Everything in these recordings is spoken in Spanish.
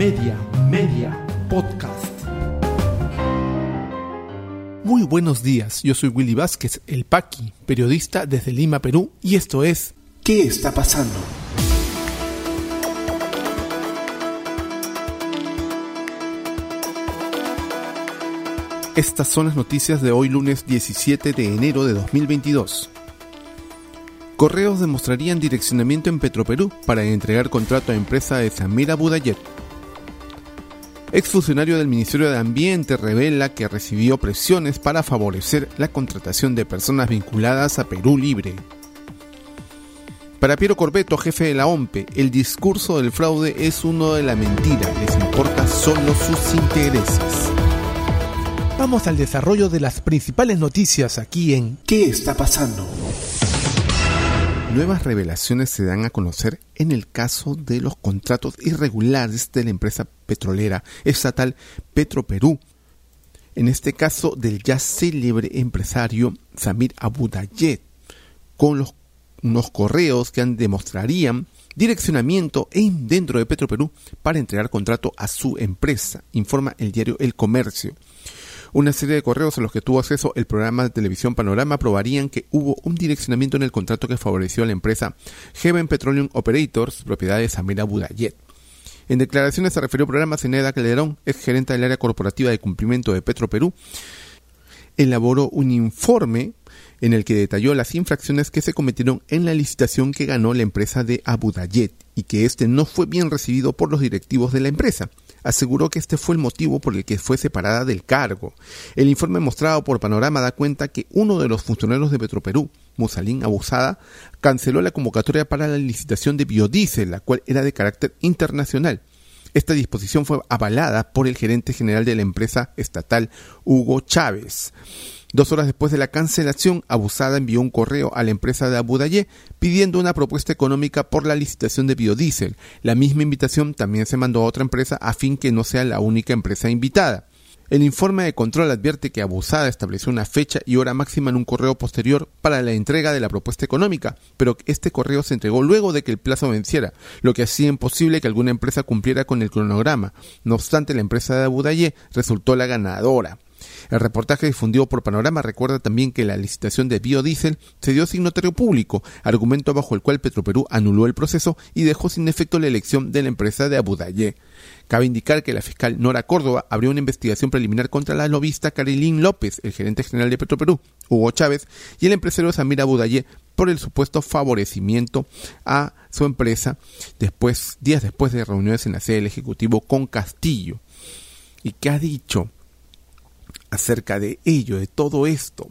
Media, Media, Podcast. Muy buenos días, yo soy Willy Vázquez, el Paqui, periodista desde Lima, Perú, y esto es ¿Qué está pasando? Estas son las noticias de hoy lunes 17 de enero de 2022. Correos demostrarían direccionamiento en Petroperú para entregar contrato a empresa de Samira Budayet. Exfuncionario del Ministerio de Ambiente revela que recibió presiones para favorecer la contratación de personas vinculadas a Perú Libre. Para Piero Corbeto, jefe de la OMPE, el discurso del fraude es uno de la mentira, les importa solo sus intereses. Vamos al desarrollo de las principales noticias aquí en ¿Qué está pasando? Nuevas revelaciones se dan a conocer en el caso de los contratos irregulares de la empresa petrolera estatal Petroperú. En este caso del ya célebre empresario Samir Abudayet, con los, unos correos que demostrarían direccionamiento en, dentro de Petroperú para entregar contrato a su empresa, informa el diario El Comercio. Una serie de correos a los que tuvo acceso el programa de televisión Panorama probarían que hubo un direccionamiento en el contrato que favoreció a la empresa Heaven Petroleum Operators, propiedad de Samira Budayet. En declaraciones se refirió al programa Ceneda Calderón, ex gerente del área corporativa de cumplimiento de Petro Perú, elaboró un informe en el que detalló las infracciones que se cometieron en la licitación que ganó la empresa de Abudayet y que este no fue bien recibido por los directivos de la empresa aseguró que este fue el motivo por el que fue separada del cargo. El informe mostrado por Panorama da cuenta que uno de los funcionarios de Petroperú, Musalín Abusada, canceló la convocatoria para la licitación de biodiesel, la cual era de carácter internacional. Esta disposición fue avalada por el gerente general de la empresa estatal, Hugo Chávez. Dos horas después de la cancelación, Abusada envió un correo a la empresa de Abu pidiendo una propuesta económica por la licitación de biodiesel. La misma invitación también se mandó a otra empresa a fin que no sea la única empresa invitada. El informe de control advierte que Abusada estableció una fecha y hora máxima en un correo posterior para la entrega de la propuesta económica, pero este correo se entregó luego de que el plazo venciera, lo que hacía imposible que alguna empresa cumpliera con el cronograma. No obstante, la empresa de Abu resultó la ganadora. El reportaje difundido por Panorama recuerda también que la licitación de biodiesel se dio sin notario público, argumento bajo el cual Petroperú anuló el proceso y dejó sin efecto la elección de la empresa de Abu. Cabe indicar que la fiscal Nora Córdoba abrió una investigación preliminar contra la lobista Carilín López, el gerente general de Petroperú, Hugo Chávez, y el empresario Samir Abudaye por el supuesto favorecimiento a su empresa después, días después de reuniones en la sede del Ejecutivo con Castillo. ¿Y qué ha dicho? Acerca de ello, de todo esto,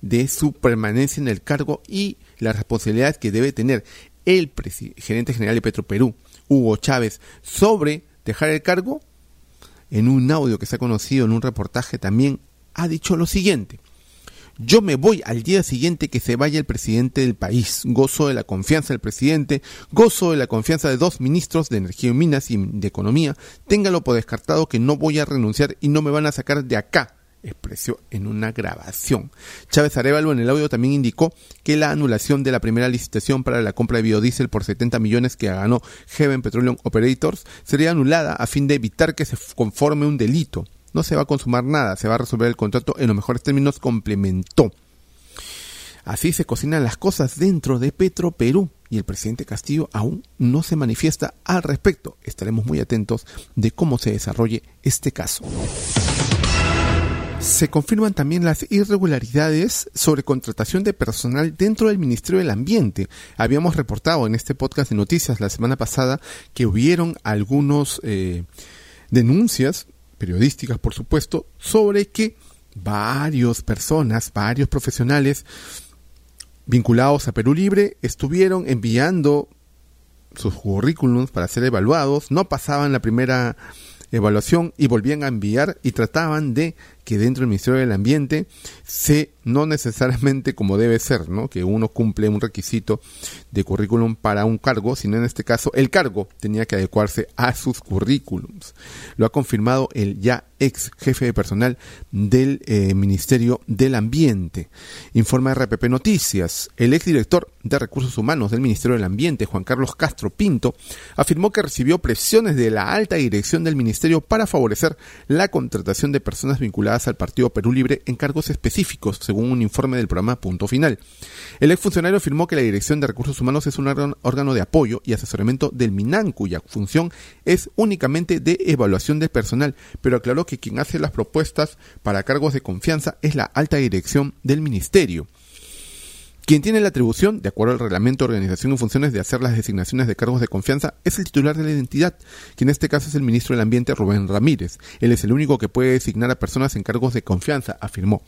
de su permanencia en el cargo y la responsabilidad que debe tener el gerente general de Petroperú, Hugo Chávez, sobre dejar el cargo, en un audio que se ha conocido en un reportaje también ha dicho lo siguiente. Yo me voy al día siguiente que se vaya el presidente del país. Gozo de la confianza del presidente, gozo de la confianza de dos ministros de Energía y Minas y de Economía. Téngalo por descartado que no voy a renunciar y no me van a sacar de acá expresó en una grabación. Chávez Arevalo en el audio también indicó que la anulación de la primera licitación para la compra de biodiesel por 70 millones que ganó Heaven Petroleum Operators sería anulada a fin de evitar que se conforme un delito. No se va a consumar nada, se va a resolver el contrato en los mejores términos, complementó. Así se cocinan las cosas dentro de Petro Perú y el presidente Castillo aún no se manifiesta al respecto. Estaremos muy atentos de cómo se desarrolle este caso. Se confirman también las irregularidades sobre contratación de personal dentro del Ministerio del Ambiente. Habíamos reportado en este podcast de noticias la semana pasada que hubieron algunos eh, denuncias periodísticas, por supuesto, sobre que varias personas, varios profesionales vinculados a Perú Libre estuvieron enviando sus currículums para ser evaluados, no pasaban la primera evaluación y volvían a enviar y trataban de que dentro del Ministerio del Ambiente se no necesariamente como debe ser, ¿no? Que uno cumple un requisito de currículum para un cargo, sino en este caso el cargo tenía que adecuarse a sus currículums. Lo ha confirmado el ya ex jefe de personal del eh, Ministerio del Ambiente. Informa RPP Noticias. El ex director de Recursos Humanos del Ministerio del Ambiente, Juan Carlos Castro Pinto, afirmó que recibió presiones de la alta dirección del Ministerio para favorecer la contratación de personas vinculadas al Partido Perú Libre en cargos específicos, según un informe del programa Punto Final. El exfuncionario afirmó que la Dirección de Recursos Humanos es un órgano de apoyo y asesoramiento del MINAN, cuya función es únicamente de evaluación del personal, pero aclaró que quien hace las propuestas para cargos de confianza es la alta dirección del Ministerio. Quien tiene la atribución, de acuerdo al reglamento de organización y funciones, de hacer las designaciones de cargos de confianza es el titular de la identidad, que en este caso es el ministro del Ambiente Rubén Ramírez. Él es el único que puede designar a personas en cargos de confianza, afirmó.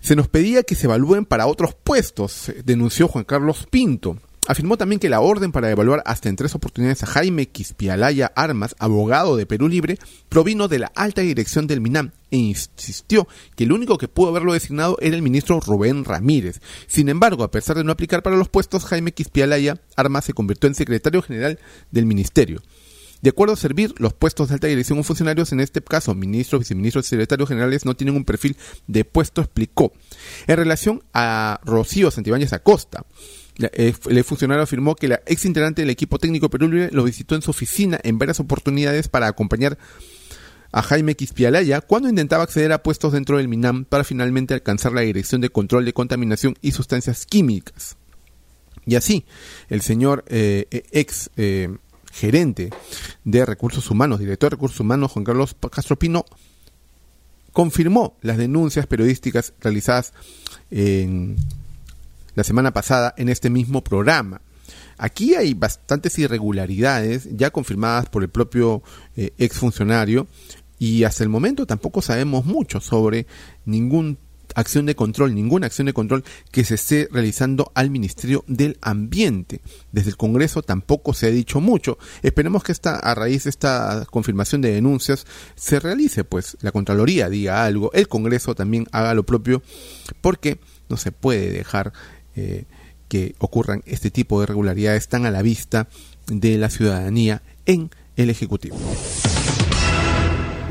Se nos pedía que se evalúen para otros puestos, denunció Juan Carlos Pinto. Afirmó también que la orden para evaluar hasta en tres oportunidades a Jaime Quispialaya Armas, abogado de Perú Libre, provino de la alta dirección del MINAM e insistió que el único que pudo haberlo designado era el ministro Rubén Ramírez. Sin embargo, a pesar de no aplicar para los puestos, Jaime Quispialaya Armas se convirtió en secretario general del ministerio. De acuerdo a servir, los puestos de alta dirección o funcionarios, en este caso ministros, viceministros y secretarios generales, no tienen un perfil de puesto, explicó. En relación a Rocío Santibáñez Acosta, el funcionario afirmó que la ex integrante del equipo técnico Perú lo visitó en su oficina en varias oportunidades para acompañar a Jaime Quispialaya cuando intentaba acceder a puestos dentro del MINAM para finalmente alcanzar la Dirección de Control de Contaminación y Sustancias Químicas. Y así, el señor eh, ex eh, gerente de recursos humanos, director de recursos humanos, Juan Carlos Castro Pino, confirmó las denuncias periodísticas realizadas en la semana pasada en este mismo programa. Aquí hay bastantes irregularidades ya confirmadas por el propio eh, exfuncionario y hasta el momento tampoco sabemos mucho sobre ningún acción de control, ninguna acción de control que se esté realizando al Ministerio del Ambiente. Desde el Congreso tampoco se ha dicho mucho. Esperemos que esta, a raíz de esta confirmación de denuncias se realice, pues la Contraloría diga algo, el Congreso también haga lo propio, porque no se puede dejar eh, que ocurran este tipo de irregularidades tan a la vista de la ciudadanía en el Ejecutivo.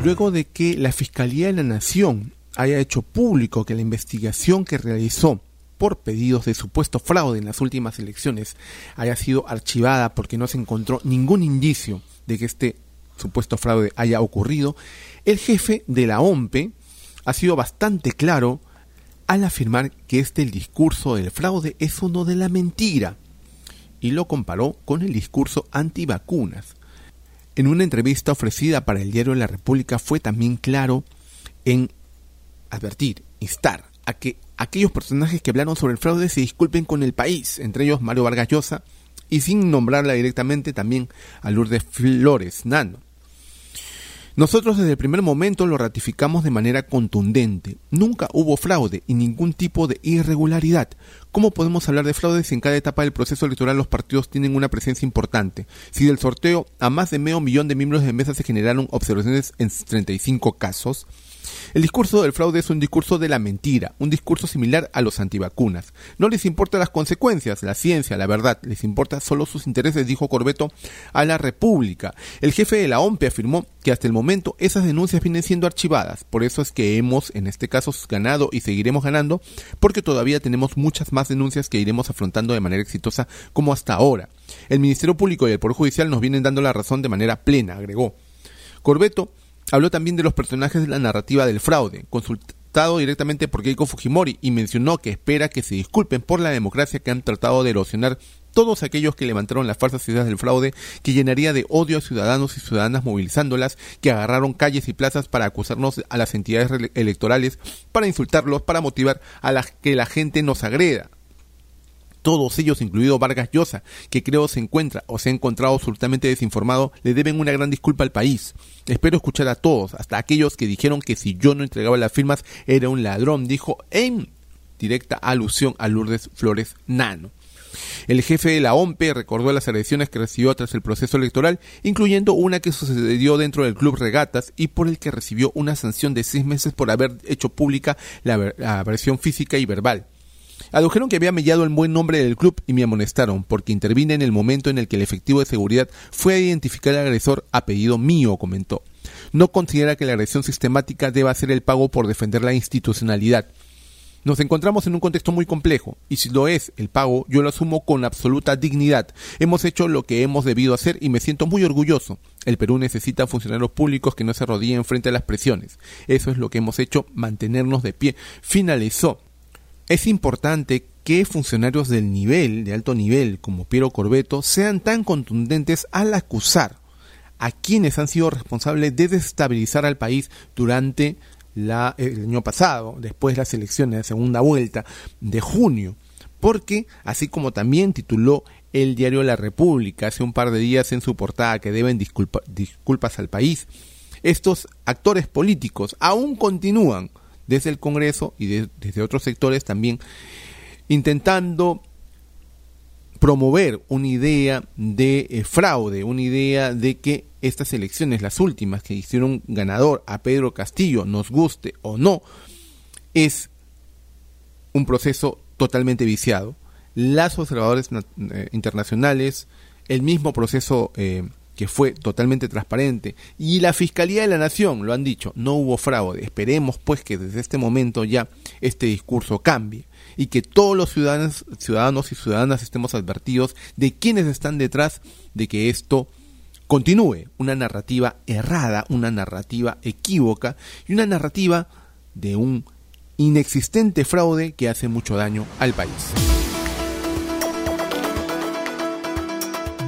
Luego de que la Fiscalía de la Nación haya hecho público que la investigación que realizó por pedidos de supuesto fraude en las últimas elecciones haya sido archivada porque no se encontró ningún indicio de que este supuesto fraude haya ocurrido, el jefe de la OMPE ha sido bastante claro al afirmar que este el discurso del fraude es uno de la mentira y lo comparó con el discurso antivacunas. En una entrevista ofrecida para el diario La República fue también claro en advertir, instar a que aquellos personajes que hablaron sobre el fraude se disculpen con el país, entre ellos Mario Vargas Llosa, y sin nombrarla directamente también a Lourdes Flores Nano. Nosotros desde el primer momento lo ratificamos de manera contundente. Nunca hubo fraude y ningún tipo de irregularidad. ¿Cómo podemos hablar de fraude si en cada etapa del proceso electoral los partidos tienen una presencia importante? Si del sorteo a más de medio millón de miembros de mesa se generaron observaciones en 35 casos, el discurso del fraude es un discurso de la mentira, un discurso similar a los antivacunas. No les importan las consecuencias, la ciencia, la verdad, les importa solo sus intereses, dijo Corbeto a la República. El jefe de la OMPE afirmó que hasta el momento esas denuncias vienen siendo archivadas, por eso es que hemos en este caso ganado y seguiremos ganando, porque todavía tenemos muchas más denuncias que iremos afrontando de manera exitosa como hasta ahora. El Ministerio Público y el Poder Judicial nos vienen dando la razón de manera plena, agregó. Corbeto Habló también de los personajes de la narrativa del fraude, consultado directamente por Keiko Fujimori, y mencionó que espera que se disculpen por la democracia que han tratado de erosionar todos aquellos que levantaron las falsas ideas del fraude que llenaría de odio a ciudadanos y ciudadanas movilizándolas, que agarraron calles y plazas para acusarnos a las entidades electorales, para insultarlos, para motivar a la que la gente nos agreda todos ellos, incluido Vargas Llosa, que creo se encuentra o se ha encontrado absolutamente desinformado, le deben una gran disculpa al país. Espero escuchar a todos, hasta aquellos que dijeron que si yo no entregaba las firmas era un ladrón, dijo en directa alusión a Lourdes Flores Nano. El jefe de la OMPE recordó las agresiones que recibió tras el proceso electoral, incluyendo una que sucedió dentro del Club Regatas y por el que recibió una sanción de seis meses por haber hecho pública la, la versión física y verbal. Adujeron que había mellado el buen nombre del club y me amonestaron porque intervine en el momento en el que el efectivo de seguridad fue a identificar al agresor a pedido mío, comentó. No considera que la agresión sistemática deba ser el pago por defender la institucionalidad. Nos encontramos en un contexto muy complejo, y si lo es el pago, yo lo asumo con absoluta dignidad. Hemos hecho lo que hemos debido hacer y me siento muy orgulloso. El Perú necesita funcionarios públicos que no se arrodillen frente a las presiones. Eso es lo que hemos hecho, mantenernos de pie. Finalizó. Es importante que funcionarios del nivel, de alto nivel, como Piero Corbeto, sean tan contundentes al acusar a quienes han sido responsables de desestabilizar al país durante la, el año pasado, después de las elecciones de segunda vuelta de junio, porque, así como también tituló el diario La República hace un par de días en su portada que deben disculpas al país, estos actores políticos aún continúan desde el Congreso y desde otros sectores también intentando promover una idea de eh, fraude, una idea de que estas elecciones, las últimas que hicieron ganador a Pedro Castillo, nos guste o no, es un proceso totalmente viciado. Las observadores eh, internacionales, el mismo proceso eh, que fue totalmente transparente, y la Fiscalía de la Nación lo han dicho, no hubo fraude. Esperemos pues que desde este momento ya este discurso cambie y que todos los ciudadanos, ciudadanos y ciudadanas estemos advertidos de quienes están detrás de que esto continúe una narrativa errada, una narrativa equívoca y una narrativa de un inexistente fraude que hace mucho daño al país.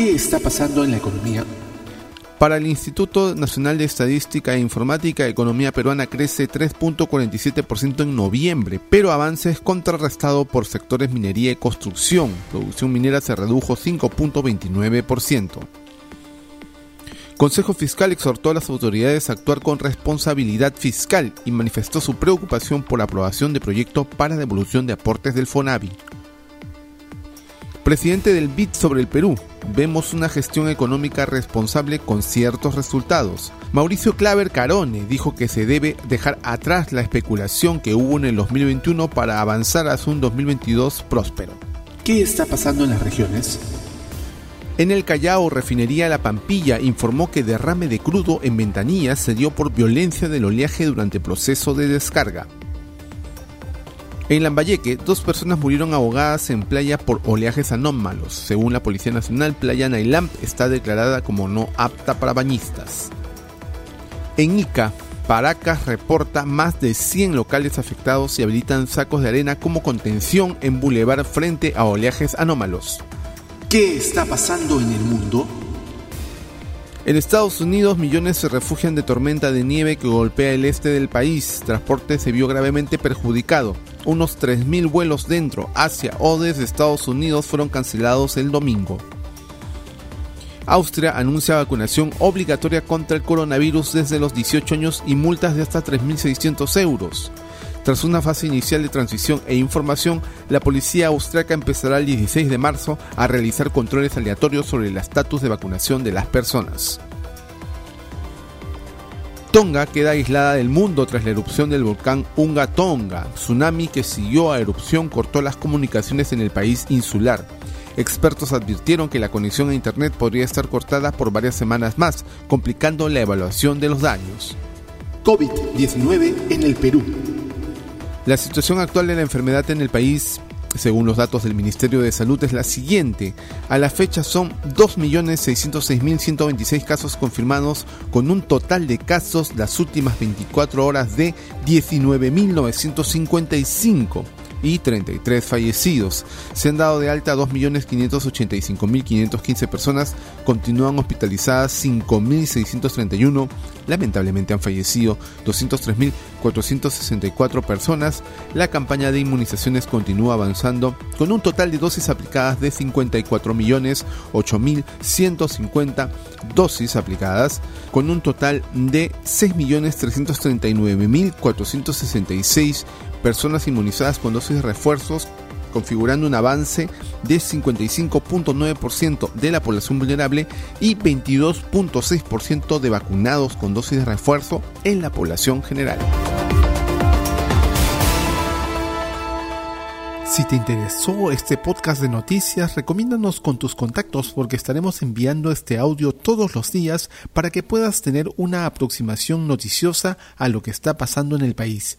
¿Qué está pasando en la economía? Para el Instituto Nacional de Estadística e Informática, la economía peruana crece 3.47% en noviembre, pero avance es contrarrestado por sectores minería y construcción. Producción minera se redujo 5.29%. Consejo Fiscal exhortó a las autoridades a actuar con responsabilidad fiscal y manifestó su preocupación por la aprobación de proyectos para devolución de aportes del FONAVI. Presidente del BID sobre el Perú, vemos una gestión económica responsable con ciertos resultados. Mauricio Claver Carone dijo que se debe dejar atrás la especulación que hubo en el 2021 para avanzar hacia un 2022 próspero. ¿Qué está pasando en las regiones? En el Callao, Refinería La Pampilla informó que derrame de crudo en ventanillas se dio por violencia del oleaje durante proceso de descarga. En Lambayeque, dos personas murieron ahogadas en playa por oleajes anómalos. Según la Policía Nacional, Playa Nailamp está declarada como no apta para bañistas. En Ica, Paracas reporta más de 100 locales afectados y habilitan sacos de arena como contención en bulevar frente a oleajes anómalos. ¿Qué está pasando en el mundo? En Estados Unidos, millones se refugian de tormenta de nieve que golpea el este del país. Transporte se vio gravemente perjudicado. Unos 3.000 vuelos dentro, hacia o desde Estados Unidos fueron cancelados el domingo. Austria anuncia vacunación obligatoria contra el coronavirus desde los 18 años y multas de hasta 3.600 euros. Tras una fase inicial de transición e información, la policía austriaca empezará el 16 de marzo a realizar controles aleatorios sobre el estatus de vacunación de las personas. Tonga queda aislada del mundo tras la erupción del volcán Unga Tonga. Tsunami que siguió a erupción cortó las comunicaciones en el país insular. Expertos advirtieron que la conexión a Internet podría estar cortada por varias semanas más, complicando la evaluación de los daños. COVID-19 en el Perú. La situación actual de la enfermedad en el país según los datos del Ministerio de Salud, es la siguiente. A la fecha son 2.606.126 casos confirmados, con un total de casos las últimas 24 horas de 19.955 y 33 fallecidos. Se han dado de alta 2.585.515 personas, continúan hospitalizadas 5.631, lamentablemente han fallecido 203.464 personas. La campaña de inmunizaciones continúa avanzando con un total de dosis aplicadas de 54.008.150 dosis aplicadas, con un total de 6.339.466 personas inmunizadas con dosis de refuerzos, configurando un avance de 55.9% de la población vulnerable y 22.6% de vacunados con dosis de refuerzo en la población general. Si te interesó este podcast de noticias, recomiéndanos con tus contactos porque estaremos enviando este audio todos los días para que puedas tener una aproximación noticiosa a lo que está pasando en el país.